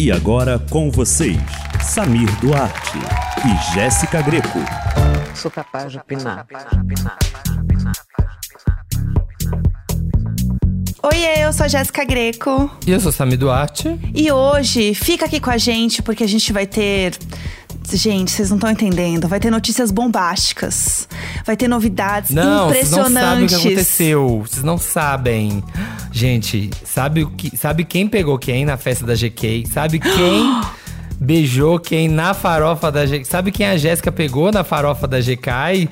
E agora com vocês, Samir Duarte e Jéssica Greco. Sou capaz de opinar. Oiê, eu sou a Jéssica Greco. E eu sou Samir Duarte. E hoje, fica aqui com a gente porque a gente vai ter Gente, vocês não estão entendendo. Vai ter notícias bombásticas. Vai ter novidades não, impressionantes. Não, sabem o que aconteceu. Vocês não sabem. Gente, sabe o que? Sabe quem pegou quem na festa da GK? Sabe quem beijou quem na farofa da GK? Sabe quem a Jéssica pegou na farofa da GK?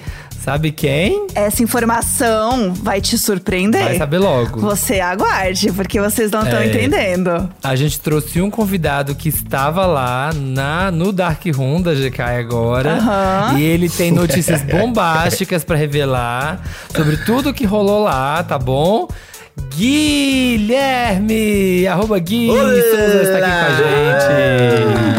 Sabe quem? Essa informação vai te surpreender. Vai saber logo. Você aguarde, porque vocês não estão é, entendendo. A gente trouxe um convidado que estava lá na, no Dark Room da GK agora. Uhum. E ele tem notícias bombásticas para revelar sobre tudo que rolou lá, tá bom? Guilherme! Arroba Gui Souza está aqui com a gente.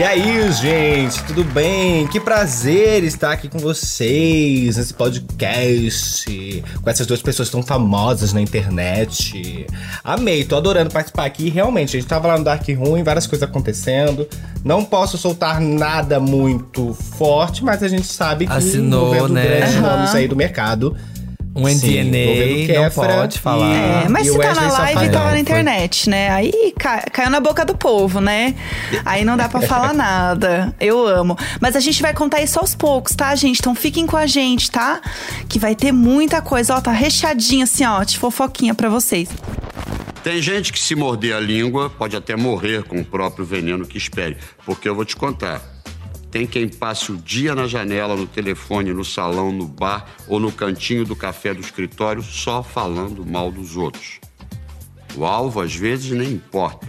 E aí, gente, tudo bem? Que prazer estar aqui com vocês nesse podcast, com essas duas pessoas tão famosas na internet. Amei, tô adorando participar aqui. Realmente, a gente tava lá no Dark Room, várias coisas acontecendo. Não posso soltar nada muito forte, mas a gente sabe que Assinou, né? grandes uhum. nomes aí do mercado um NDA, não pode falar. É, mas se tá na live, tá lá na internet, né? Aí cai, caiu na boca do povo, né? Aí não dá pra falar nada. Eu amo. Mas a gente vai contar isso aos poucos, tá, gente? Então fiquem com a gente, tá? Que vai ter muita coisa. Ó, tá recheadinho assim, ó, de fofoquinha pra vocês. Tem gente que se morder a língua pode até morrer com o próprio veneno que espere. Porque eu vou te contar. Tem quem passe o dia na janela, no telefone, no salão, no bar ou no cantinho do café do escritório só falando mal dos outros. O alvo às vezes nem importa.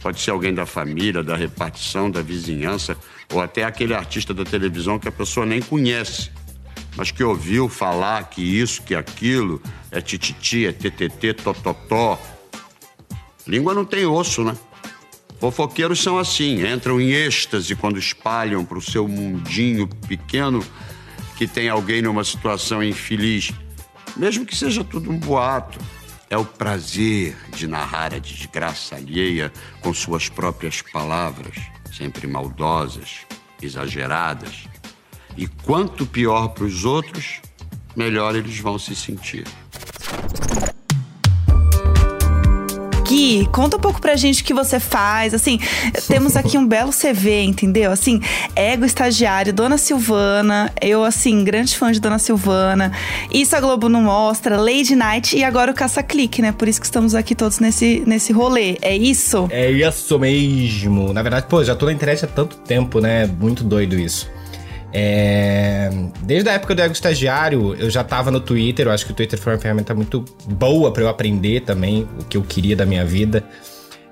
Pode ser alguém da família, da repartição, da vizinhança ou até aquele artista da televisão que a pessoa nem conhece, mas que ouviu falar que isso, que aquilo é tititi, é ttt, tototó. Língua não tem osso, né? Fofoqueiros são assim, entram em êxtase quando espalham para o seu mundinho pequeno que tem alguém numa situação infeliz, mesmo que seja tudo um boato. É o prazer de narrar a desgraça alheia com suas próprias palavras, sempre maldosas, exageradas. E quanto pior para os outros, melhor eles vão se sentir. Gui, conta um pouco pra gente o que você faz. Assim, temos aqui um belo CV, entendeu? Assim, ego estagiário, Dona Silvana. Eu, assim, grande fã de Dona Silvana. Isso a Globo não mostra, Lady Night e agora o Caça-Clique, né? Por isso que estamos aqui todos nesse, nesse rolê. É isso? É isso mesmo. Na verdade, pô, já tô na internet há tanto tempo, né? Muito doido isso. É... Desde a época do Ego Estagiário, eu já estava no Twitter. Eu acho que o Twitter foi uma ferramenta muito boa para eu aprender também o que eu queria da minha vida.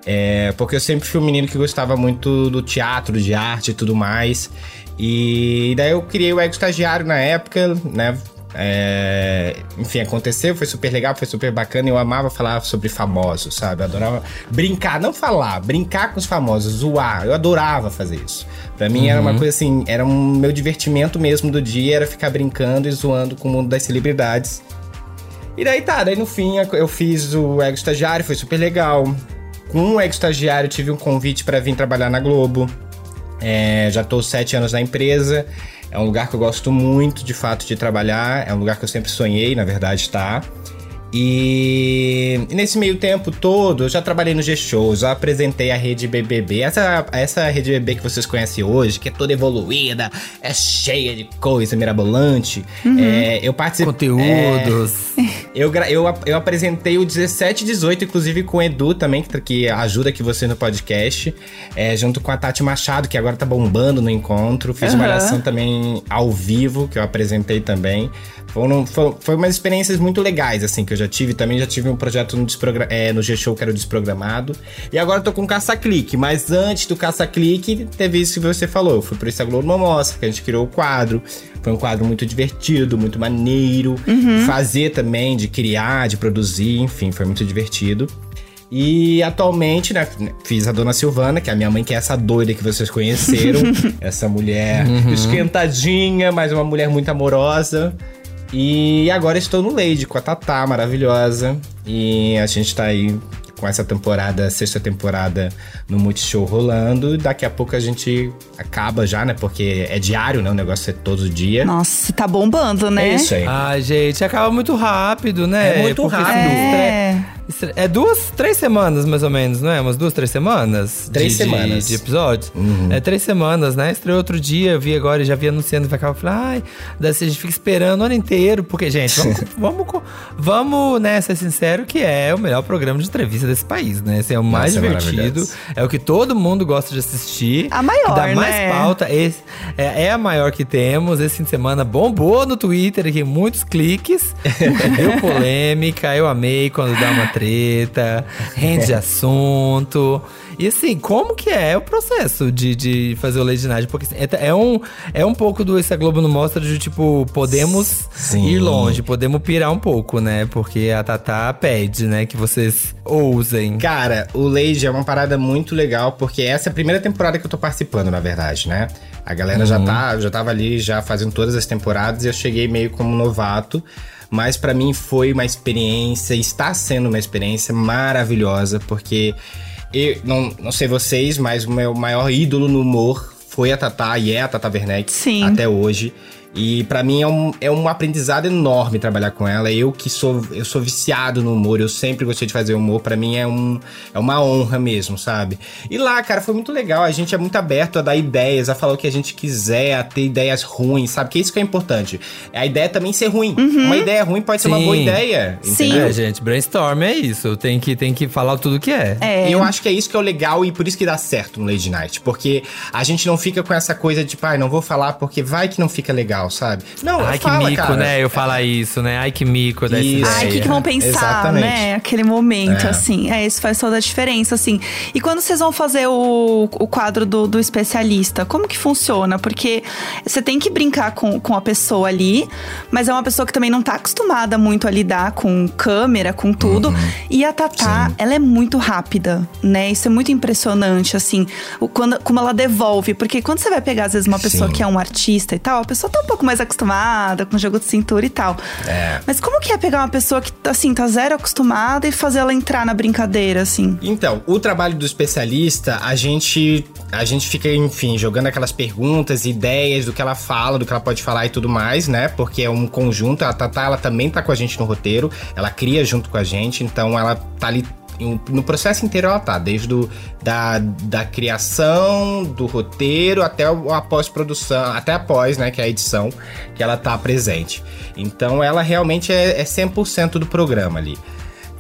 É... Porque eu sempre fui um menino que gostava muito do teatro, de arte e tudo mais. E daí eu criei o Ego Estagiário na época, né? É, enfim, aconteceu, foi super legal, foi super bacana. Eu amava falar sobre famosos, sabe? Eu adorava brincar, não falar, brincar com os famosos, zoar. Eu adorava fazer isso. Pra mim uhum. era uma uhum. coisa assim, era um meu divertimento mesmo do dia, era ficar brincando e zoando com o mundo das celebridades. E daí tá, daí no fim eu fiz o Ego Estagiário, foi super legal. Com o Ego Estagiário tive um convite para vir trabalhar na Globo. É, já tô sete anos na empresa. É um lugar que eu gosto muito, de fato, de trabalhar. É um lugar que eu sempre sonhei, na verdade, estar. Tá? E, nesse meio tempo todo, eu já trabalhei no G-Show, já apresentei a rede BBB. Essa, essa rede BBB que vocês conhecem hoje, que é toda evoluída, é cheia de coisa mirabolante. Uhum. É, eu participei. Conteúdos. É, eu, eu, eu apresentei o 17 e 18, inclusive com o Edu também, que, que ajuda aqui você no podcast. É, junto com a Tati Machado, que agora tá bombando no encontro. Fiz uhum. uma ligação também ao vivo, que eu apresentei também. Foram, foi, foi umas experiências muito legais, assim, que eu já tive também. Já tive um projeto no, é, no G-Show que era o desprogramado. E agora tô com o Caça-Clique. Mas antes do Caça-Clique, teve isso que você falou. Eu fui pro Instagram Globo Mostra, que a gente criou o quadro. Foi um quadro muito divertido, muito maneiro. Uhum. Fazer também, de criar, de produzir, enfim, foi muito divertido. E atualmente, né, fiz a Dona Silvana, que é a minha mãe, que é essa doida que vocês conheceram. essa mulher uhum. esquentadinha, mas uma mulher muito amorosa. E agora estou no Lady com a Tatá, maravilhosa. E a gente tá aí com essa temporada, sexta temporada no Multishow rolando. Daqui a pouco a gente acaba já, né? Porque é diário, né? O negócio é todo dia. Nossa, tá bombando, né? É isso aí. Ai, gente, acaba muito rápido, né? É muito Porque rápido. É. É duas, três semanas mais ou menos, não é? Umas duas, três semanas? Três de, semanas. Uhum. De, de episódios? É três semanas, né? Estreou outro dia, eu vi agora e já vi anunciando, acabar. Falei, ai, daí a gente fica esperando o ano inteiro. Porque, gente, vamos, vamos, co- vamos né, ser sincero que é o melhor programa de entrevista desse país, né? Esse é o mais Nossa, é divertido. maravilhoso. É o que todo mundo gosta de assistir. A maior, que dá mais né? pauta. Esse é, é a maior que temos. Esse fim de semana bombou no Twitter aqui, muitos cliques. Deu polêmica, eu amei quando dá uma treta, rende assunto. E assim, como que é o processo de, de fazer o Lady Night? Porque assim, é, é um, é um pouco do Esse a Globo não mostra de tipo, podemos Sim. ir longe, podemos pirar um pouco, né? Porque a Tatá pede, né, que vocês ousem. Cara, o Lady é uma parada muito legal, porque essa é a primeira temporada que eu tô participando, na verdade, né? A galera já, tá, já tava ali, já fazendo todas as temporadas, e eu cheguei meio como novato. Mas pra mim foi uma experiência, está sendo uma experiência maravilhosa, porque eu não, não sei vocês, mas o meu maior ídolo no humor foi a Tatá e é a Tata Werneck Sim. até hoje. E pra mim é um, é um aprendizado enorme trabalhar com ela. Eu que sou eu sou viciado no humor, eu sempre gostei de fazer humor. Pra mim é, um, é uma honra mesmo, sabe? E lá, cara, foi muito legal. A gente é muito aberto a dar ideias, a falar o que a gente quiser, a ter ideias ruins, sabe? Que é isso que é importante. A ideia também ser ruim. Uma ideia ruim pode ser uma Sim. boa ideia, Sim. É, gente, brainstorm é isso. Tem que, tem que falar tudo que é. É. E eu acho que é isso que é o legal e por isso que dá certo no Lady Night. Porque a gente não fica com essa coisa de, tipo, ai, não vou falar porque vai que não fica legal, sabe? Não, Ai, que fala, mico, cara. né? Eu falar isso, né? Ai, que mico dessa Isso. Ai, o que, que vão pensar, Exatamente. né? Aquele momento, É. assim. É, isso faz toda a diferença, assim. E quando vocês vão fazer o, o quadro do, do especialista, como que funciona? Porque você tem que brincar com, com a pessoa ali, mas é uma pessoa que também não tá acostumada muito a lidar com câmera, com tudo. E a Tatá, Sim. ela é muito rápida, né? Isso é muito impressionante, assim. O, quando, como ela devolve. Porque quando você vai pegar, às vezes, uma pessoa Sim. que é um artista e tal, a pessoa tá um pouco mais acostumada com jogo de cintura e tal. É. Mas como que é pegar uma pessoa que, assim, tá zero acostumada e fazer ela entrar na brincadeira, assim? Então, o trabalho do especialista, a gente a gente fica, enfim, jogando aquelas perguntas, ideias do que ela fala, do que ela pode falar e tudo mais, né? Porque é um conjunto, a Tatá, ela também tá com a gente no roteiro, ela cria junto com a gente, então ela tá ali no processo inteiro ela tá, desde do, da, da criação, do roteiro, até a pós-produção, até após, né, que é a edição, que ela tá presente. Então ela realmente é, é 100% do programa ali.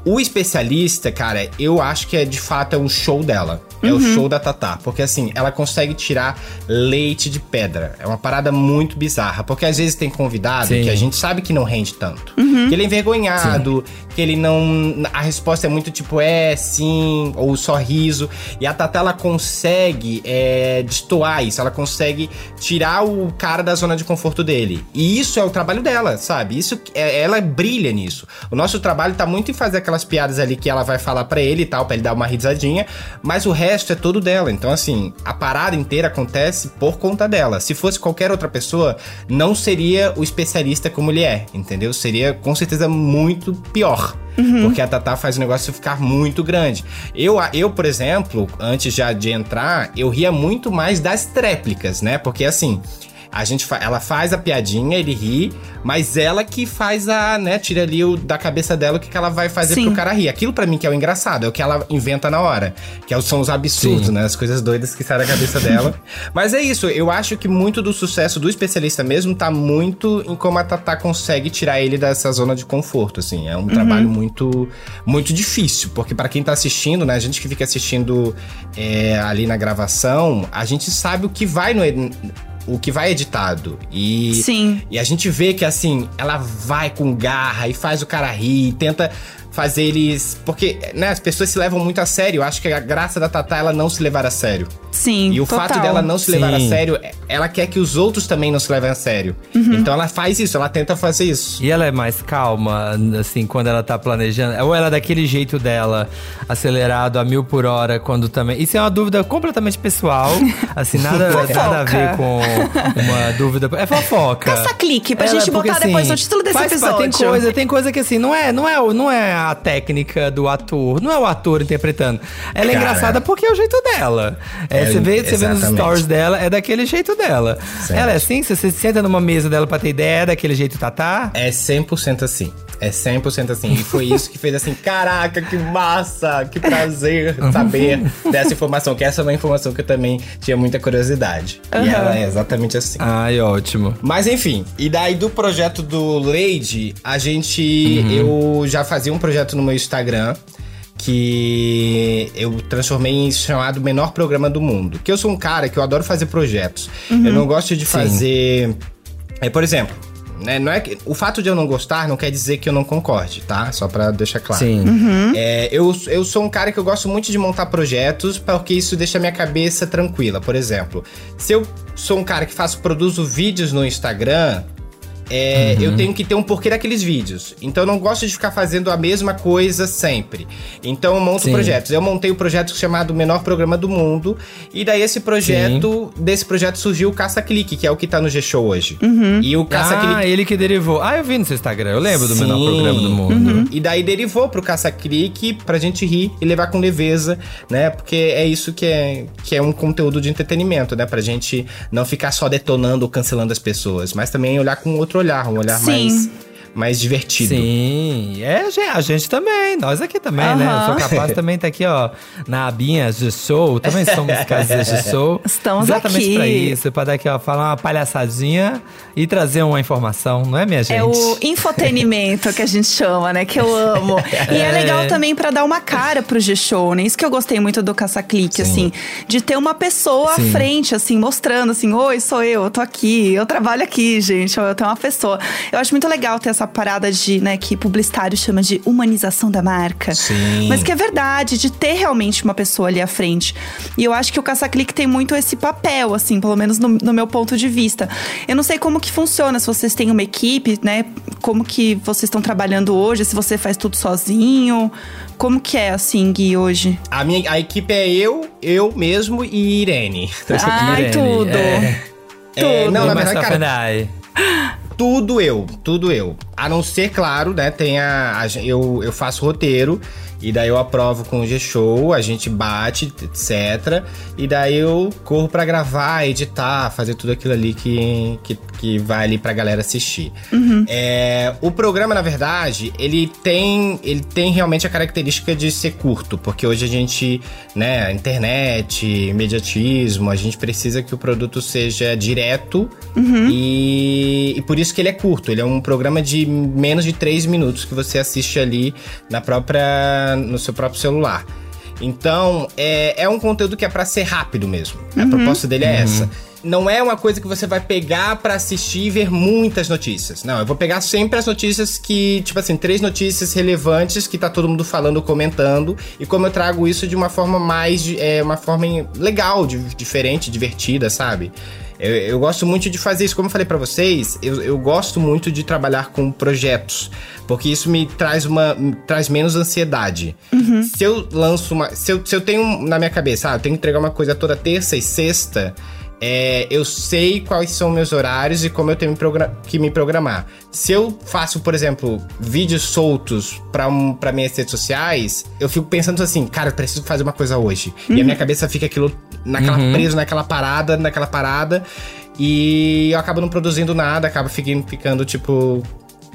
O especialista, cara, eu acho que é de fato é um show dela. É o show da Tatá. Porque assim, ela consegue tirar leite de pedra. É uma parada muito bizarra. Porque às vezes tem convidado Sim. que a gente sabe que não rende tanto. Que ele é envergonhado, que ele não. A resposta é muito tipo, é, sim, ou sorriso. E a Tatá, ela consegue é, destoar isso. Ela consegue tirar o cara da zona de conforto dele. E isso é o trabalho dela, sabe? Isso é, ela brilha nisso. O nosso trabalho tá muito em fazer aquelas piadas ali que ela vai falar pra ele e tal, pra ele dar uma risadinha, mas o resto é todo dela. Então, assim, a parada inteira acontece por conta dela. Se fosse qualquer outra pessoa, não seria o especialista como ele é, entendeu? Seria com certeza muito pior. Porque a Tatá faz o negócio ficar muito grande. Eu, eu, por exemplo, antes já de entrar, eu ria muito mais das tréplicas, né? Porque assim. A gente fa- ela faz a piadinha, ele ri, mas ela que faz a, né, tira ali o, da cabeça dela o que, que ela vai fazer Sim. pro cara rir. Aquilo pra mim que é o engraçado, é o que ela inventa na hora. Que é são os absurdos, Sim. né? As coisas doidas que saem da cabeça dela. Mas é isso, eu acho que muito do sucesso do especialista mesmo tá muito em como a Tatá consegue tirar ele dessa zona de conforto, assim. É um trabalho muito muito difícil, porque pra quem tá assistindo, né, a gente que fica assistindo é, ali na gravação, a gente sabe o que vai no o que vai editado. E Sim. e a gente vê que, assim, ela vai com garra e faz o cara rir, e tenta fazer eles. Porque, né, as pessoas se levam muito a sério. Eu acho que a graça da Tatá é ela não se levar a sério. Sim, E o total. fato dela não se levar a Sim. sério, ela quer que os outros também não se levem a sério. Uhum. Então ela faz isso, ela tenta fazer isso. E ela é mais calma, assim, quando ela tá planejando? Ou ela é daquele jeito dela, acelerado a mil por hora, quando também. Isso é uma dúvida completamente pessoal. Assim, nada, nada a ver com uma dúvida. É fofoca. Caça clique pra Ela- gente porque, botar assim, depois no título desse faz episódio. Tem coisa, tem coisa que assim, não é, não, é, o- não é a técnica do ator, não é o ator interpretando. Ela é Cara. engraçada porque é o jeito dela. É, É, você vê, você vê nos stories dela, é daquele jeito dela. Certo. Ela é assim, se você senta numa mesa dela pra ter ideia, é daquele jeito tatá. É 100% assim. É 100% assim. E foi isso que fez assim, caraca, que massa, que prazer saber dessa informação. Que essa é uma informação que eu também tinha muita curiosidade. E ela é exatamente assim. Ai, ótimo. Mas enfim, e daí do projeto do Lady, a gente. Eu já fazia um projeto no meu Instagram que eu transformei em chamado Menor Programa do Mundo. Que eu sou um cara que eu adoro fazer projetos. Eu não gosto de fazer. É, por exemplo. Né, não é que, o fato de eu não gostar não quer dizer que eu não concorde, tá? Só pra deixar claro. Sim. É, eu, eu sou um cara que eu gosto muito de montar projetos porque isso deixa minha cabeça tranquila. Por exemplo, se eu sou um cara que faço, produzo vídeos no Instagram, é, eu tenho que ter um porquê daqueles vídeos. Então eu não gosto de ficar fazendo a mesma coisa sempre. Então eu monto Sim. projetos. Eu montei o projeto chamado Menor Programa do Mundo. E daí esse projeto, desse projeto surgiu o Caça Clique, que é o que tá no G-Show hoje. E o Caça ah, Clique. ele que derivou. Ah, eu vi no seu Instagram, eu lembro do menor Sim. programa do mundo. Uhum. E daí derivou pro caça-clique pra gente rir e levar com leveza, né? Porque é isso que é, que é um conteúdo de entretenimento, né? Pra gente não ficar só detonando ou cancelando as pessoas, mas também olhar com outro olhar, um olhar Sim. mais, mais divertido. Sim, é a gente também, nós aqui também, né? Eu sou capaz também tá aqui, ó, na abinha G-Show, também somos casas G-Show. Estamos Exatamente aqui. pra isso, pra dar aqui, ó, falar uma palhaçadinha e trazer uma informação, não é, minha gente? É o infotenimento que a gente chama, né? Que eu amo. E é, É. legal também pra dar uma cara pro G-Show, né? Isso que eu gostei muito do Caça-Clique, assim. De ter uma pessoa Sim. à frente, assim, mostrando assim: Oi, sou eu, eu tô aqui, eu trabalho aqui, gente. Eu tenho uma pessoa. Eu acho muito legal ter essa parada de, né, que publicitário chama de humanização da marca. Sim. Mas que é verdade, de ter realmente uma pessoa ali à frente. E eu acho que o Caça-Clique tem muito esse papel, assim, pelo menos no, no meu ponto de vista. Eu não sei como que funciona, se vocês têm uma equipe, né? Como que vocês estão trabalhando hoje, se você faz tudo sozinho. Como que é, assim, Gui, hoje? A, minha, a equipe é eu, eu mesmo e Irene. Ai, Irene, tudo. é. É, não, na Mas verdade, cara. Tudo eu, tudo eu. A não ser, claro, né? Tem a. a eu, eu faço roteiro, e daí eu aprovo com o G-Show, a gente bate, etc. E daí eu corro pra gravar, editar, fazer tudo aquilo ali que, que, que vai ali pra galera assistir. É, o programa, na verdade, ele tem, ele tem realmente a característica de ser curto, porque hoje a gente, né, internet, imediatismo, a gente precisa que o produto seja direto e, e por isso que ele é curto. Ele é um programa de menos de 3 minutos que você assiste ali na própria, no seu próprio celular. Então, é, é um conteúdo que é pra ser rápido mesmo. A proposta dele é essa. Não é uma coisa que você vai pegar pra assistir e ver muitas notícias. Não, eu vou pegar sempre as notícias que, tipo assim, três notícias relevantes que tá todo mundo falando, comentando. E como eu trago isso de uma forma mais. É, uma forma legal, de- diferente, divertida, sabe? Eu, eu gosto muito de fazer isso, como eu falei pra vocês, eu, eu gosto muito de trabalhar com projetos, porque isso me traz uma me traz menos ansiedade. Se eu lanço uma, se eu, se eu tenho na minha cabeça, ah, eu tenho que entregar uma coisa toda terça e sexta, é, eu sei quais são meus horários e como eu tenho que me programar. Se eu faço, por exemplo, vídeos soltos pra, um, pra minhas redes sociais, eu fico pensando assim, cara, eu preciso fazer uma coisa hoje. E a minha cabeça fica aquilo naquela preso naquela parada, naquela parada. E eu acabo não produzindo nada, acabo ficando, ficando tipo.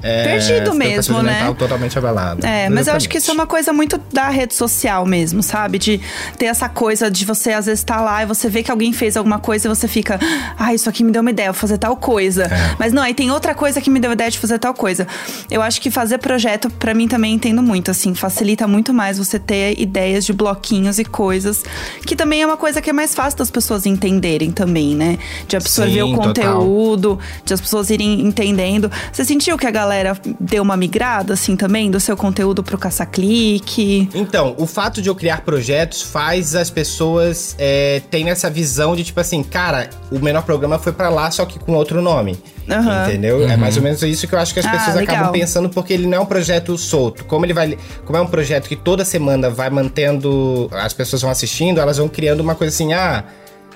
É, Perdido mesmo, né? Totalmente abalada. É, mas eu acho que isso é uma coisa muito da rede social mesmo, sabe? De ter essa coisa de você às vezes tá lá e você vê que alguém fez alguma coisa e você fica, ah, isso aqui me deu uma ideia, vou fazer tal coisa. É. Mas não, aí tem outra coisa que me deu ideia de fazer tal coisa. Eu acho que fazer projeto, pra mim também entendo muito, assim, facilita muito mais você ter ideias de bloquinhos e coisas, que também é uma coisa que é mais fácil das pessoas entenderem também, né? De absorver Sim, o total. conteúdo, de as pessoas irem entendendo. Você sentiu que a galera galera deu uma migrada, assim, também, do seu conteúdo pro caça-clique? Então, o fato de eu criar projetos faz as pessoas é, terem essa visão de tipo assim, cara, o menor programa foi pra lá, só que com outro nome. Aham. Entendeu? É mais ou menos isso que eu acho que as Ah, pessoas legal. acabam pensando, porque ele não é um projeto solto. Como ele vai. Como é um projeto que toda semana vai mantendo. As pessoas vão assistindo, elas vão criando uma coisa assim, ah.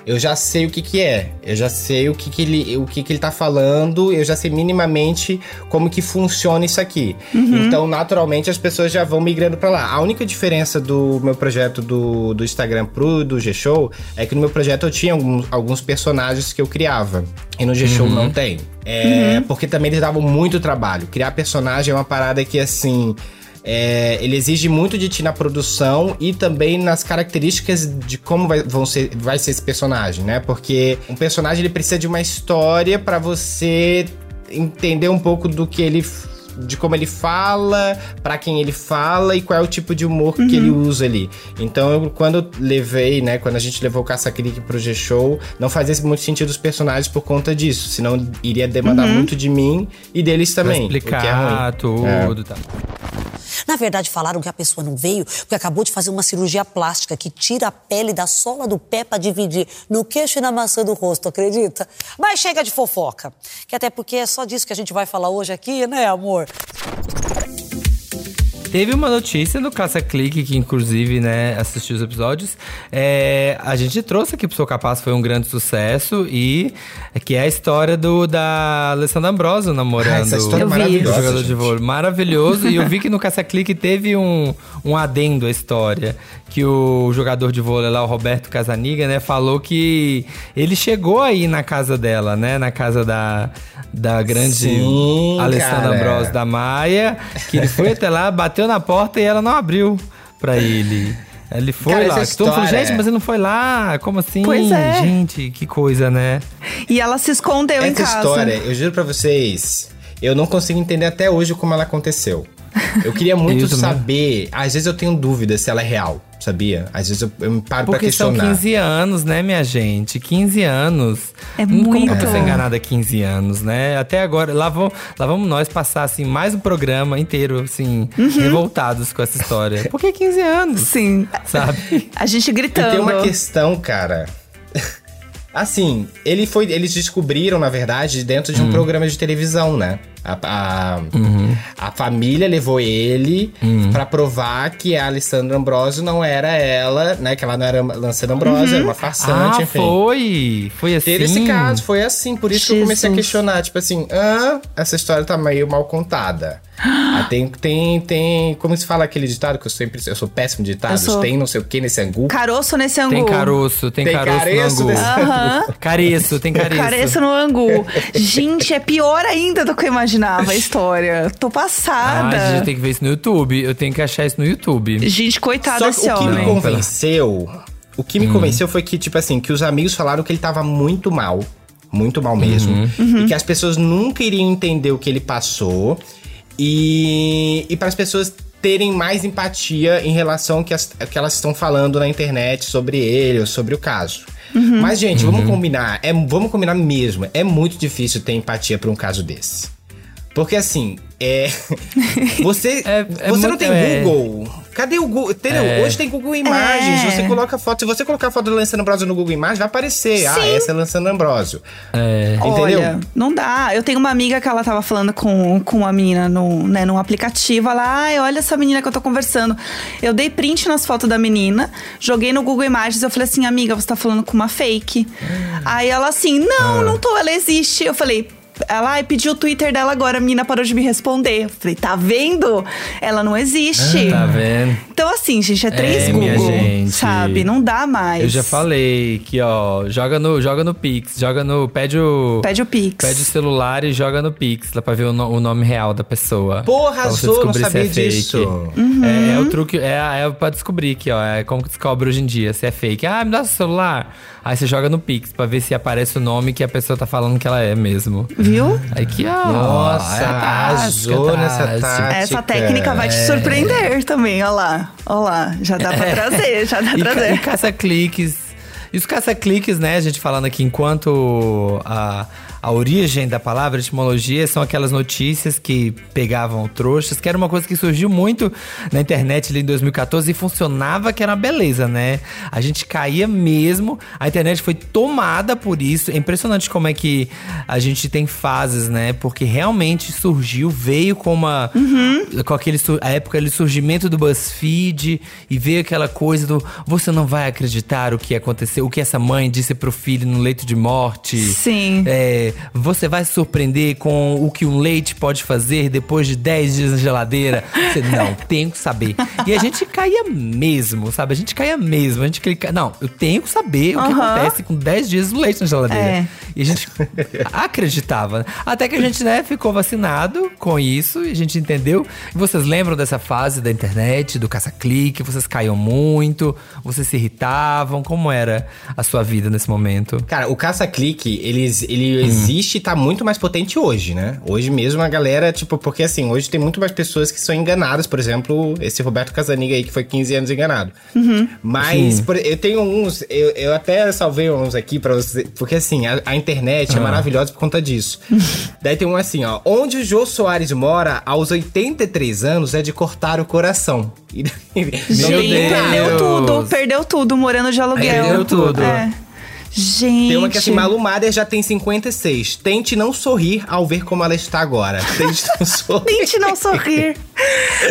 Eu já sei o que que é, eu já sei o que que ele, o que que ele tá falando, eu já sei minimamente como que funciona isso aqui. Então, naturalmente, as pessoas já vão migrando pra lá. A única diferença do meu projeto do, do Instagram pro do G-Show é que no meu projeto eu tinha alguns, alguns personagens que eu criava. E no G-Show não tem. É, Porque também eles davam muito trabalho. Criar personagem é uma parada que, assim... é, ele exige muito de ti na produção e também nas características de como vai, vão ser, vai ser esse personagem, né? Porque um personagem ele precisa de uma história pra você entender um pouco do que ele de como ele fala, pra quem ele fala e qual é o tipo de humor que ele usa ali. Então, eu, quando eu levei, né, quando a gente levou o Caça-Clique pro G-Show, não fazia muito sentido os personagens por conta disso, senão iria demandar muito de mim e deles Pra também, que é explicar ruim. tudo, tá. Na verdade, falaram que a pessoa não veio porque acabou de fazer uma cirurgia plástica que tira a pele da sola do pé pra dividir no queixo e na maçã do rosto, acredita? Mas chega de fofoca. Que até porque é só disso que a gente vai falar hoje aqui, né, amor? Teve uma notícia no Caça Clique, que inclusive, né, assistiu os episódios. É, a gente trouxe aqui pro Sou Capaz, foi um grande sucesso. E que é a história do da Alessandra Ambrosio namorando Ah, essa história é maravilhosa, jogador de vôlei. Maravilhoso. e eu vi que no Caça Clique teve um, um adendo à história. Que o jogador de vôlei lá, o Roberto Casaniga, né, falou que ele chegou aí na casa dela, né? Na casa da, da grande Sim, Alessandra. Ambrosio da Maia, que ele foi até lá, bateu na porta e ela não abriu pra ele. Ele foi Cara, lá. essa Todo mundo falou, história- gente, mas ele não foi lá. Como assim? Pois é. Gente, que coisa, né? E ela se escondeu em Essa casa. história, eu juro pra vocês, eu não consigo entender até hoje como ela aconteceu. Eu queria muito saber, às vezes eu tenho dúvida se ela é real, sabia? Às vezes eu, eu me paro pra Porque são questionar. 15 anos, né, minha gente? 15 anos. É Hum, Como que muito. pessoa é enganada há 15 anos, né? Até agora, lá, vão, lá vamos nós passar, assim, mais um programa inteiro, assim, Uhum. revoltados com essa história. Por que 15 anos? Sim. Sabe? A gente E gritando. tem uma questão, cara. Assim, ele foi, eles descobriram, na verdade, dentro de um programa de televisão, né? A, a, a família levou ele pra provar que a Alessandra Ambrosio não era ela, né? Que ela não era Alessandra Ambrosio, era uma farsante, ah, enfim. foi! Foi assim? Teve esse caso, foi assim, por isso que eu comecei a Jesus. questionar, tipo assim, ah, essa história tá meio mal contada. Ah, tem, tem, tem, como se fala aquele ditado que eu sempre, eu sou péssimo de ditados, sou- tem não sei o que nesse angu. Caroço nesse angu. Tem caroço, tem, Tem caroço, careço no angu. Aham. Careço, tem careço. Careço no angu. Gente, é pior ainda do que eu imaginava a história. Tô Ah, passada. a gente tem que ver isso no YouTube. Eu tenho que achar isso no YouTube. Gente, coitado Só desse o que me homem. convenceu, o que me Hum. convenceu foi que, tipo assim, que os amigos falaram que ele tava muito mal. Muito mal mesmo. Uhum. E que as pessoas nunca iriam entender o que ele passou. E, e para as pessoas terem mais empatia em relação ao que, as- que elas estão falando na internet sobre ele ou sobre o caso. Uhum. Mas, gente, vamos combinar. É, vamos combinar mesmo. É muito difícil ter empatia pra um caso desse. Porque assim, é. Você, É- é você não muito- tem é. Google. Cadê o Google? Entendeu? É. Hoje tem Google Imagens. É. Você coloca foto. Se você colocar a foto do Lançando Ambrosio no Google Imagens, vai aparecer. Ah, essa é Lançando Ambrosio. É. Entendeu? Olha, não dá. Eu tenho uma amiga que ela tava falando com, com uma menina no, né, num aplicativo. Ela, ai, olha essa menina que eu tô conversando. Eu dei print nas fotos da menina, joguei no Google Imagens. Eu falei assim, amiga, você tá falando com uma fake. Aí ela assim, não, não tô, ela existe. Eu falei. Ela ai, pediu o Twitter dela agora, a menina parou de me responder. Eu falei, tá vendo? Ela não existe. Tá vendo? Então, assim, gente, é três É, minha Google, gente. sabe? Não dá mais. Eu já falei que, ó, joga no, joga no Pix, joga no. Pede o. Pede o Pix. Pede o celular e joga no Pix, lá pra ver o, no- o nome real da pessoa. Porra, arrasou, não é sabia fake. disso. É, é o truque, é, é pra descobrir aqui, ó. É como que descobre hoje em dia se é fake. Ah, me dá seu celular. Aí você joga no Pix pra ver se aparece o nome que a pessoa tá falando que ela é mesmo. Viu? Aí que, ó. Nossa, é arrasou nessa tática. Essa técnica vai te surpreender também, ó lá. Ó lá, já dá pra trazer, já dá pra E, e trazer. caça-cliques. E os caça-cliques, né? A gente falando aqui enquanto a, a origem da palavra, etimologia, são aquelas notícias que pegavam trouxas, que era uma coisa que surgiu muito na internet ali em 2014 e funcionava que era uma beleza, né? A gente caía mesmo, a internet foi tomada por isso. É impressionante como é que a gente tem fases, né? Porque realmente surgiu, veio com uma. com aquele. A época do surgimento do BuzzFeed e veio aquela coisa do você não vai acreditar o que aconteceu, o que essa mãe disse pro filho no leito de morte. Sim. É, você vai se surpreender com o que um leite pode fazer depois de 10 dias na geladeira. Você, não, tenho que saber. E a gente caía mesmo, sabe? A gente caía mesmo. A gente clica. Não, eu tenho que saber o que acontece com 10 dias do leite na geladeira. É. E a gente acreditava. Até que a gente, né, ficou vacinado com isso e a gente entendeu. E vocês lembram dessa fase da internet, do caça-clique? Vocês caíam muito? Vocês se irritavam? Como era a sua vida nesse momento? Cara, o caça-clique, ele, ele existe e tá muito mais potente hoje, né? Hoje mesmo a galera, tipo, porque assim, hoje tem muito mais pessoas que são enganadas, por exemplo, esse Roberto Casaniga aí que foi 15 anos enganado. Mas por- eu tenho uns, eu, eu até salvei uns aqui pra você, porque assim, a, a internet é maravilhosa por conta disso. Daí tem um assim, ó, onde o Jô Soares mora aos 83 anos é de cortar o coração. Meu Gente, perdeu Deus. tudo, perdeu tudo morando de aluguel. Perdeu tudo. É. Gente. Tem uma que é assim, Malu Mader já tem 56. Tente não sorrir ao ver como ela está agora. Tente não sorrir. Tente não sorrir.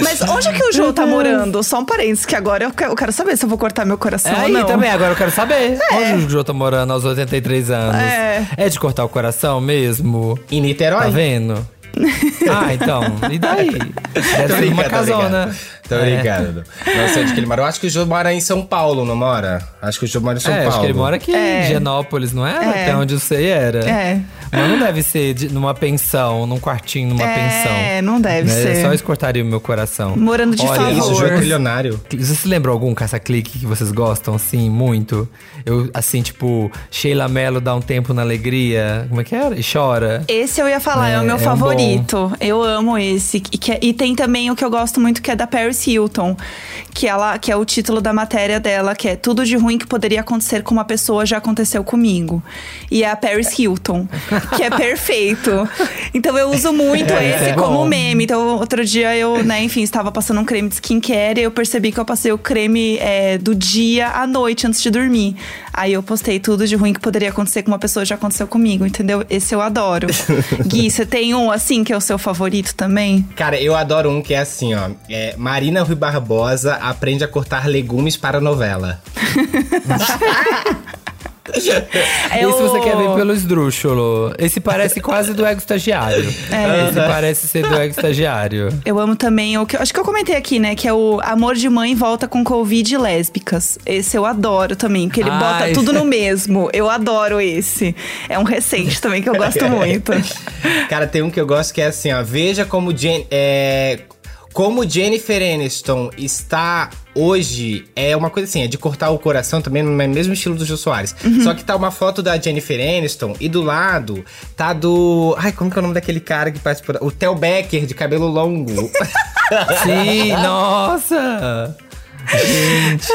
Mas onde é que o Jô tá morando? Só um parênteses, que agora eu que- eu quero saber se eu vou cortar meu coração É ou aí não. também, agora eu quero saber. Onde o Jô tá morando aos 83 anos? É. de cortar o coração mesmo? Em Niterói? Tá vendo? ah, então. E daí? Deve ser uma casona. Tô É. brincando. Não sei onde que ele mora. Eu acho que o Jô mora em São Paulo, não mora? Acho que o Jô mora em São É, Paulo. acho que ele mora aqui É. em Genópolis, não? É. Até onde eu sei era. É. Mas não deve ser de- numa pensão, num quartinho, numa É, pensão. não deve Né? ser. Só isso cortaria o meu coração. Morando de Olha, favor. Isso, o Jô é trilionário. Você se lembra algum caça-clique que vocês gostam, assim, muito? Eu, assim, tipo, Sheila Mello dá um tempo na alegria. Como é que era? E chora. Esse eu ia falar, é, É, o meu é um favorito. Eu amo esse. E, que é- e tem também o que eu gosto muito, que é da Paris Hilton. Que, ela, que é o título da matéria dela, que é Tudo de ruim que poderia acontecer com uma pessoa já aconteceu comigo. E é a Paris Hilton, que é perfeito. Então eu uso muito É, esse é como meme. Então outro dia eu, né, enfim, estava passando um creme de skincare e eu percebi que eu passei o creme é, do dia à noite antes de dormir. Aí eu postei tudo de ruim que poderia acontecer com uma pessoa já aconteceu comigo, entendeu? Esse eu adoro. Gui, você tem um assim que é o seu favorito também? Cara, eu adoro um que é assim, ó. É, Marina Rui Barbosa aprende a cortar legumes para novela. É Esse o- você quer ver pelo esdrúxulo. Esse parece quase do ego estagiário. É. Esse parece ser do ego estagiário. Eu amo também o que acho que eu comentei aqui, né? Que é o Amor de Mãe volta com Covid e lésbicas. Esse eu adoro também, que ele Ai. bota tudo no mesmo. Eu adoro esse. É um recente também que eu gosto muito. Cara, tem um que eu gosto que é assim, ó. Veja como, Jen, é, como Jennifer Aniston está hoje. É uma coisa assim, é de cortar o coração também, no mesmo estilo do Jô Soares. Só que tá uma foto da Jennifer Aniston e do lado tá do. Ai, como que é o nome daquele cara que participa? O Theo Becker, de cabelo longo. Sim, nossa! Gente!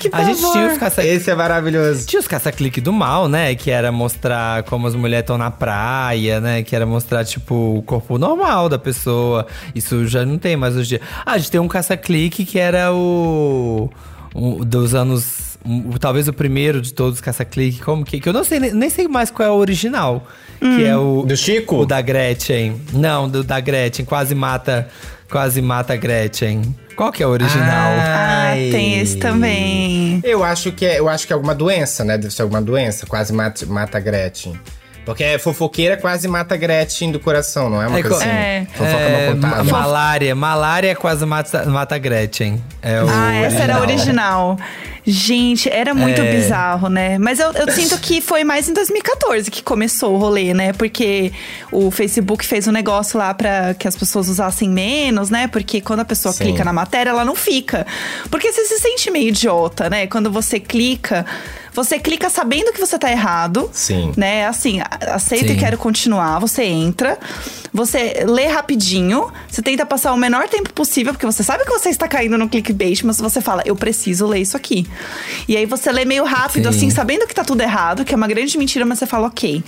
que a gente tinha os caça Esse é maravilhoso. Tinha os caça-clique do mal, né? Que era mostrar como as mulheres estão na praia, né? Que era mostrar, tipo, o corpo normal da pessoa. Isso já não tem mais hoje em dia. Ah, a gente tem um caça-clique que era o. o- dos anos. um- talvez o primeiro de todos os caça-clique. Como que. Que eu não sei, nem, nem sei mais qual é o original. Que é o. Do Chico? O da Gretchen. Não, do da Gretchen. Quase mata. Quase mata a Gretchen. Qual que é o original? Ah, Ai. tem esse também. Eu acho que é, eu acho que é alguma doença, né? Deve ser alguma doença. Quase mata, mata a Gretchen. Porque é fofoqueira quase mata a Gretchen do coração, não é uma É coisa co- assim? É. Fofoca É, mal contada. malária. Malária quase mata, mata a Gretchen. É o Ah, essa era a original. Gente, era muito É. bizarro, né? Mas eu, eu sinto que foi mais em 2014 que começou o rolê, né? Porque o Facebook fez um negócio lá pra que as pessoas usassem menos, né? Porque quando a pessoa Sim. clica na matéria, ela não fica. Porque você se sente meio idiota, né? Quando você clica, Você clica sabendo que você tá errado. Sim. Né? Assim, a- aceita Sim. e quero continuar. Você entra, você lê rapidinho, você tenta passar o menor tempo possível, porque você sabe que você está caindo no clickbait, mas você fala, eu preciso ler isso aqui. E aí você lê meio rápido, Sim. assim, sabendo que tá tudo errado, que é uma grande mentira, mas você fala, ok.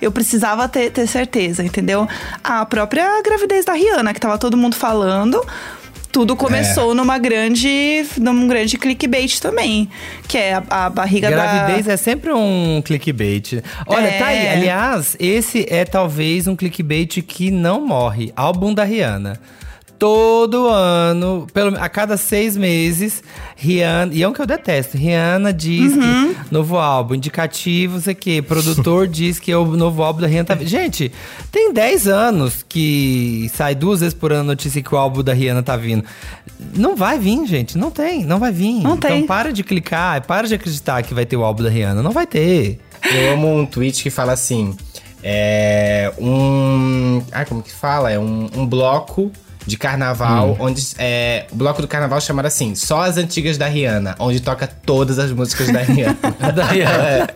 Eu precisava ter, ter certeza, entendeu? A própria gravidez da Rihanna, que tava todo mundo falando. Tudo começou numa grande. num grande clickbait também. Que é a, a barriga Gravidez da. é sempre um clickbait. Olha, É. tá aí. Aliás, esse é talvez um clickbait que não morre. Álbum da Rihanna. Todo ano, pelo, a cada seis meses, Rihanna. E é um que eu detesto. Rihanna diz Uhum. que novo álbum, indicativo, não sei o quê. Produtor diz que é o novo álbum da Rihanna tá. Gente, tem 10 anos que sai duas vezes por ano a notícia que o álbum da Rihanna tá vindo. Não vai vir, gente. Não tem, não vai vir. Não então tem. para de clicar, para de acreditar que vai ter o álbum da Rihanna. Não vai ter. Eu amo um tweet que fala assim: é um. Ah, como que fala? É um, um bloco de carnaval, onde. É, o bloco do carnaval chamado assim: Só as antigas da Rihanna, onde toca todas as músicas da Rihanna. Da Rihanna.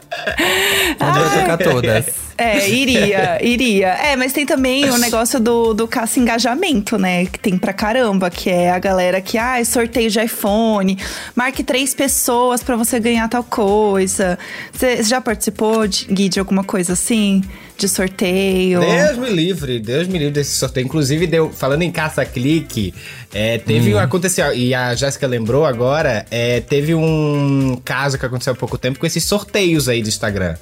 Onde vai tocar todas. É, iria, iria. É, mas tem também o negócio do, do caça engajamento, né? Que tem pra caramba, que é a galera que, ah, sorteio de iPhone, marque três pessoas pra você ganhar tal coisa. Você já participou, de, Gui, de alguma coisa assim? De sorteio? Deus me livre, Deus me livre desse sorteio. Inclusive, deu, falando em caça-clique, é, teve um. Aconteceu, e a Jéssica lembrou agora, é, teve um caso que aconteceu há pouco tempo com esses sorteios aí do Instagram.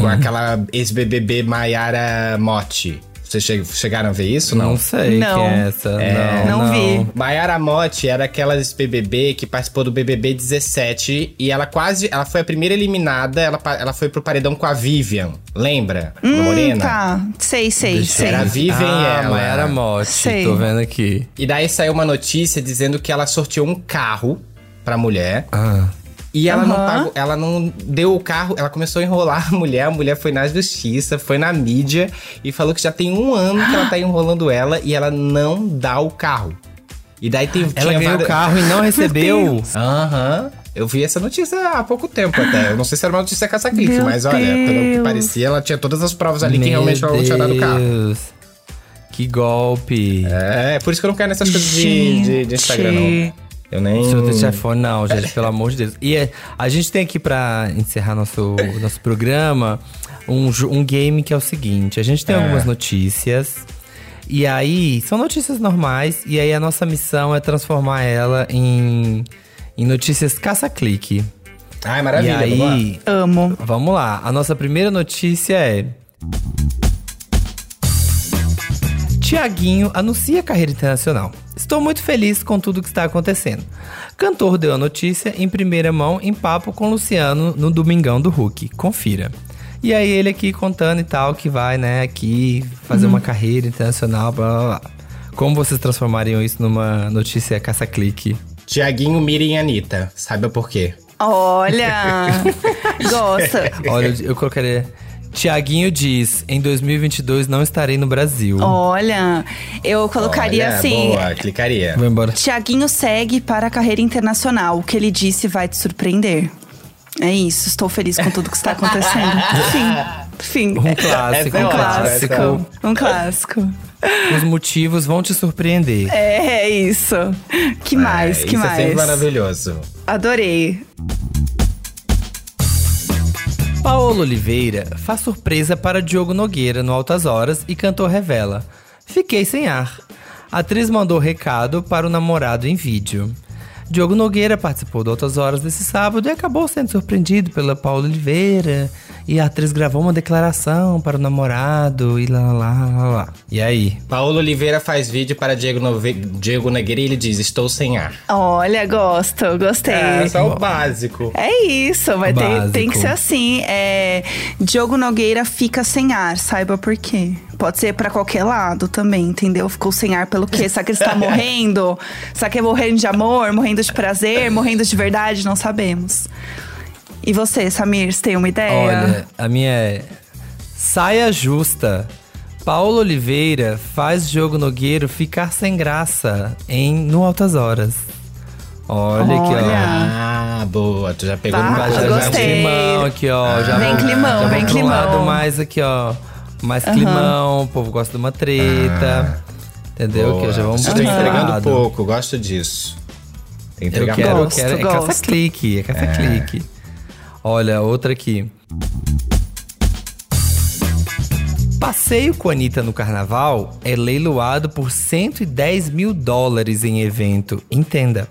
Com aquela ex-BBB Maiara Motti. Vocês che- chegaram a ver isso? Não Não. sei Não. quem é essa. É, não vi. Mayara Motti era aquela ex-BBB que participou do BBB 17 e ela quase, ela foi a primeira eliminada, ela, ela foi pro paredão com a Vivian, lembra? Hum, Morena. tá. Sei, sei, Deixa sei. Era a Vivian e ah, ela. Mayara Motti. Sei. Tô vendo aqui. E daí saiu uma notícia dizendo que ela sorteou um carro pra mulher. Ah. E ela não Aham. pagou, ela não deu o carro, ela começou a enrolar a mulher, a mulher foi na justiça, foi na mídia e falou que já tem um ano que ela tá enrolando ela e ela não dá o carro. E daí tem, Ela ganhou o carro e não recebeu. Aham. Eu vi essa notícia há pouco tempo até. Eu não sei se era uma notícia caça-clique, mas olha, pelo que Deus. parecia, ela tinha todas as provas ali que Meu realmente ela não tinha dado o carro. Deus. Que golpe. É, por isso que eu não quero nessas coisas de, de, de Instagram, não. Eu nem. Seu telefone, não, gente, pelo amor de Deus. E é, a gente tem aqui pra encerrar nosso, nosso programa um, um game que é o seguinte: a gente tem É. algumas notícias. E aí, são notícias normais. E aí, a nossa missão é transformar ela em, em notícias caça-clique. Ai, maravilha. e vamos lá. aí, Amo. Vamos lá. A nossa primeira notícia é. Tiaguinho anuncia carreira internacional. Estou muito feliz com tudo que está acontecendo. Cantor deu a notícia em primeira mão em papo com Luciano no Domingão do Hulk. Confira. E aí ele aqui contando e tal que vai, né, aqui fazer uma carreira internacional, blá blá blá. Como vocês transformariam isso numa notícia caça-clique? Tiaguinho, Miriam e Anitta. Saiba por quê. Olha! Gosta. Olha, eu, eu colocaria. Tiaguinho diz: em 2022 não estarei no Brasil. Olha, eu colocaria Olha, assim. Boa, clicaria. Vou embora. Tiaguinho segue para a carreira internacional. O que ele disse vai te surpreender. É isso, estou feliz com tudo que está acontecendo. Fim. Fim. Um clássico, é um clássico. Um clássico. Os motivos vão te surpreender. É, é isso. Que mais? É, que isso mais? é sempre maravilhoso. Adorei. Paola Oliveira faz surpresa para Diogo Nogueira no Altas Horas e cantor revela: Fiquei sem ar. A atriz mandou recado para o namorado em vídeo. Diogo Nogueira participou do Altas Horas desse sábado e acabou sendo surpreendido pela Paola Oliveira. E a atriz gravou uma declaração para o namorado e lá, lá, lá, lá, lá. E aí? Paulo Oliveira faz vídeo para Diego, Nove... Diego Nogueira e ele diz: Estou sem ar. Olha, gosto, gostei. É, só o básico. É isso, mas tem, Básico. tem que ser assim. É, Diogo Nogueira fica sem ar, saiba por quê. Pode ser pra qualquer lado também, entendeu? Ficou sem ar pelo quê? Será que ele está morrendo? Será que é morrendo de amor, morrendo de prazer, morrendo de verdade? Não sabemos. E você, Samir, você tem uma ideia? Olha, a minha é. Saia justa. Paulo Oliveira faz Diogo Nogueiro ficar sem graça em No Altas Horas. Olha aqui, ó. Ah, boa. Tu já pegou Tá, no eu já, climão aqui, ó. Já Vem vou- climão, já vem climão. lado mais aqui, ó. Mais climão, o povo gosta de uma treta. Entendeu? Que já vamos pro estão entregando pouco, gosto disso. Tem que Eu entregar quero, eu pouco. Gosto, quero. É gosto. caça-clique, é caça-clique. Olha, outra aqui. Passeio com a Anitta no carnaval é leiloado por 110 mil dólares em evento. Entenda.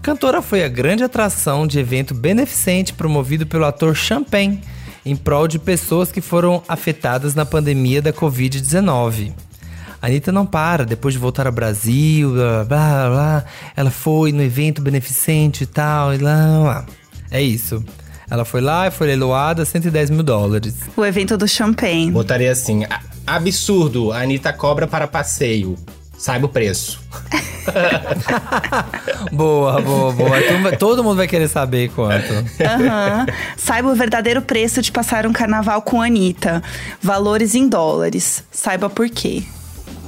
Cantora foi a grande atração de evento beneficente promovido pelo ator Champagne em prol de pessoas que foram afetadas na pandemia da Covid-19. A Anitta não para, depois de voltar ao Brasil, blá blá blá. Ela foi no evento beneficente e tal, e lá, lá. É isso. Ela foi lá e foi leiloada 110 mil dólares. O evento do champanhe. Botaria assim: "A- absurdo, a Anitta cobra para passeio. Saiba o preço. Boa, boa, boa. Todo mundo- Todo mundo vai querer saber quanto. Aham. Saiba o verdadeiro preço de passar um carnaval com a Anitta. Valores em dólares. Saiba por quê.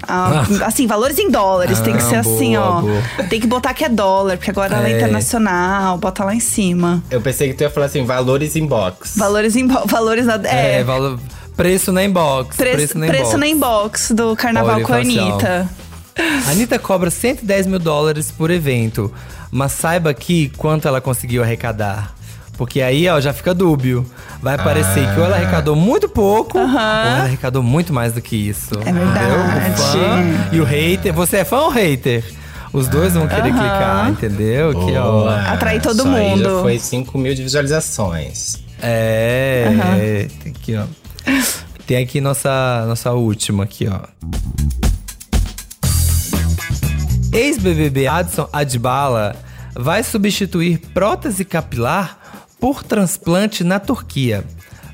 Ah, assim, valores em dólares. tem que Ah, ser assim, boa, ó. boa. Tem que botar que é dólar, porque agora ela é É. internacional. Bota lá em cima. Eu pensei que tu ia falar assim: valores em box. Valores em bo- valores na, É, é, valor, preço na inbox. preço, preço na preço inbox. na inbox do carnaval Olha, com a assim. Anitta. A Anitta cobra 110 mil dólares por evento. Mas saiba aqui quanto ela conseguiu arrecadar. Porque aí, ó, já fica dúbio. Vai parecer que ou ela arrecadou muito pouco, ou ela arrecadou muito mais do que isso. É verdade. Entendeu? O fã e o hater. Você é fã ou hater? Os dois vão querer clicar, entendeu? Aqui, ó. Atrair todo Isso aí mundo. já foi 5 mil de visualizações. É, é, tem aqui, ó. Tem aqui nossa, nossa última aqui, ó. Ex-BBB Adson Adbala vai substituir prótese capilar por transplante na Turquia.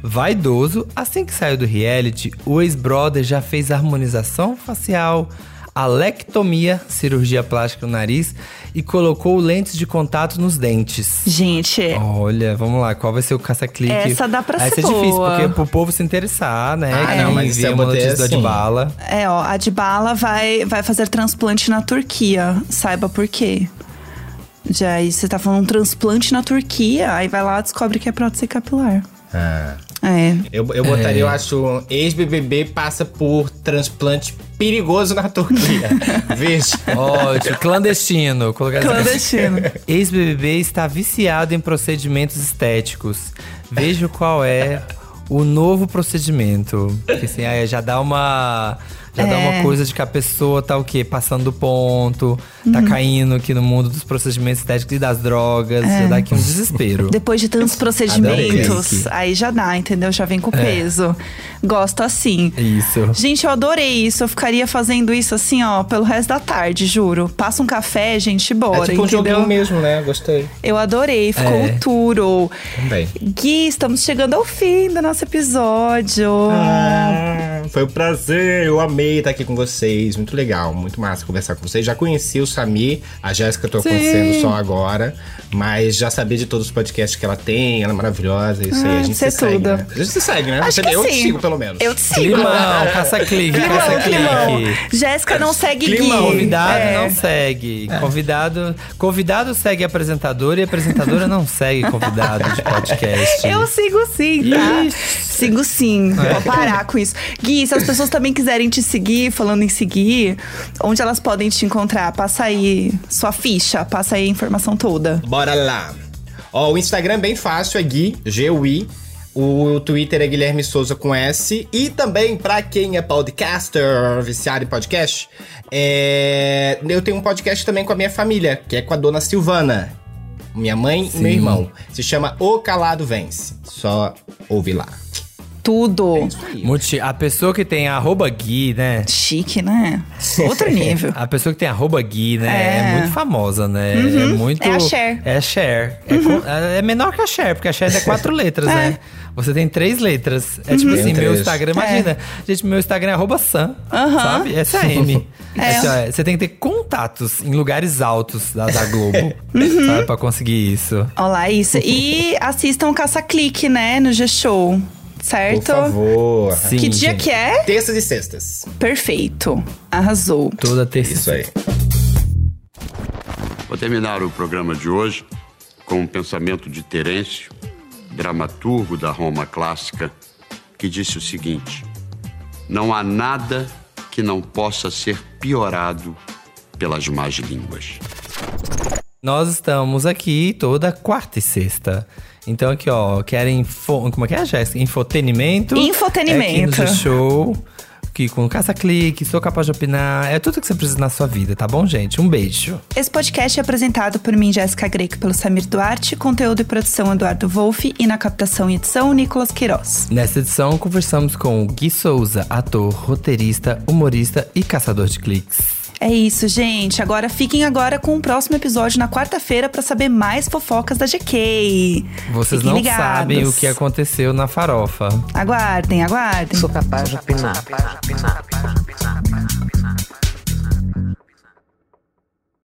Vaidoso, assim que saiu do reality, o ex-brother já fez harmonização facial, alectomia, cirurgia plástica no nariz e colocou lentes de contato nos dentes. Gente, Olha, vamos lá, qual vai ser o caça-clique? Essa dá pra Essa ser é difícil, boa. porque pro povo se interessar, né? Ah, que não, mas isso vê eu uma notícia do assim. Adbala. É, ó, a Dybala vai, vai fazer transplante na Turquia. Saiba por quê. Já aí você tá falando um transplante na Turquia, aí vai lá e descobre que é prótese capilar. Ah. É. Eu, eu botaria, eu acho, ex-BBB passa por transplante perigoso na Turquia. Veja. Ótimo, clandestino. colocar assim. Clandestino. Ex-BBB está viciado em procedimentos estéticos. Veja qual é o novo procedimento. Porque assim, aí já dá uma. Já dá É. uma coisa de que a pessoa tá o quê? Passando do ponto, tá Uhum. caindo aqui no mundo dos procedimentos estéticos e das drogas. É. Já dá aqui um desespero. Depois de tantos procedimentos, aí já dá, entendeu? Já vem com É. peso. Gosto assim. Isso. Gente, eu adorei isso. Eu ficaria fazendo isso assim, ó, pelo resto da tarde, juro. Passa um café, gente, bora, É tipo um entendeu? joguinho mesmo, né? Gostei. Eu adorei, ficou É. o turo. Também. Gui, estamos chegando ao fim do nosso episódio. Ah, foi um prazer, eu amei estar aqui com vocês. Muito legal, muito massa conversar com vocês. Já conheci o Samir, a Jéssica eu tô Sim. conhecendo só agora, mas já sabia de todos os podcasts que ela tem, ela é maravilhosa, isso aí. Ah, A gente isso se é segue, tudo. né? A gente se segue, né? Acho eu te sigo, pelo menos. Eu te sigo. Climão, caça-clique, Climão, climão. caça-clique. Jéssica não segue Climão, Gui. Convidado É. não segue. Convidado, convidado segue apresentador e apresentadora não segue convidado de podcast. Eu sigo sim, tá? Ixi. Sigo sim. Vou parar com isso. Gui, se as pessoas também quiserem te seguir, falando em seguir, onde elas podem te encontrar? Passa aí sua ficha, passa aí a informação toda. Bora lá. Ó, o Instagram é bem fácil, é Gui, G-U-I. O Twitter é Guilherme Souza com S. E também, pra quem é podcaster, viciado em podcast, é... eu tenho um podcast também com a minha família, que é com a dona Silvana. Minha mãe e meu Sim. irmão. Se chama O Calado Vence. Só ouve lá. Tudo. Muito chi- a pessoa que tem arroba Gui, né? Chique, né? Outro nível. A pessoa que tem arroba Gui, né? É, É. muito famosa, né? É muito. É a Cher. É a Cher. É, com- é menor que a Cher, porque a Cher é quatro letras, né? Você tem três letras. É tipo assim, Tenho meu três. Instagram, imagina. Gente, meu Instagram é arroba Sam, Aham. sabe? Essa é a M. É. Assim, você tem que ter contatos em lugares altos da, da Globo, sabe? Pra conseguir isso. Olha lá, isso. E assistam o Caça-Clique, né? No G-Show. Por Certo? favor. Sim, Que dia gente. que é? Terças e sextas. Perfeito. Arrasou. Toda terça. Isso aí. Vou terminar o programa de hoje com um pensamento de Terêncio, dramaturgo da Roma clássica, que disse o seguinte: Não há nada que não possa ser piorado pelas más línguas. Nós estamos aqui toda quarta e sexta. Então aqui, ó, querem info, como é que é, Jéssica? Infotenimento. Infotenimento. É aqui no G-Show. Que com caça-clique, sou capaz de opinar. É tudo que você precisa na sua vida, tá bom, gente? Um beijo. Esse podcast é apresentado por mim, Jéssica Greco, pelo Samir Duarte, conteúdo e produção Eduardo Wolff e na captação e edição Nicolas Queiroz. Nessa edição, conversamos com o Gui Souza, ator, roteirista, humorista e caçador de cliques. É isso, gente. Agora fiquem agora com o próximo episódio na quarta-feira para saber mais fofocas da GK. Vocês fiquem não ligados. sabem o que aconteceu na farofa. Aguardem, aguardem. Sou capaz de opinar.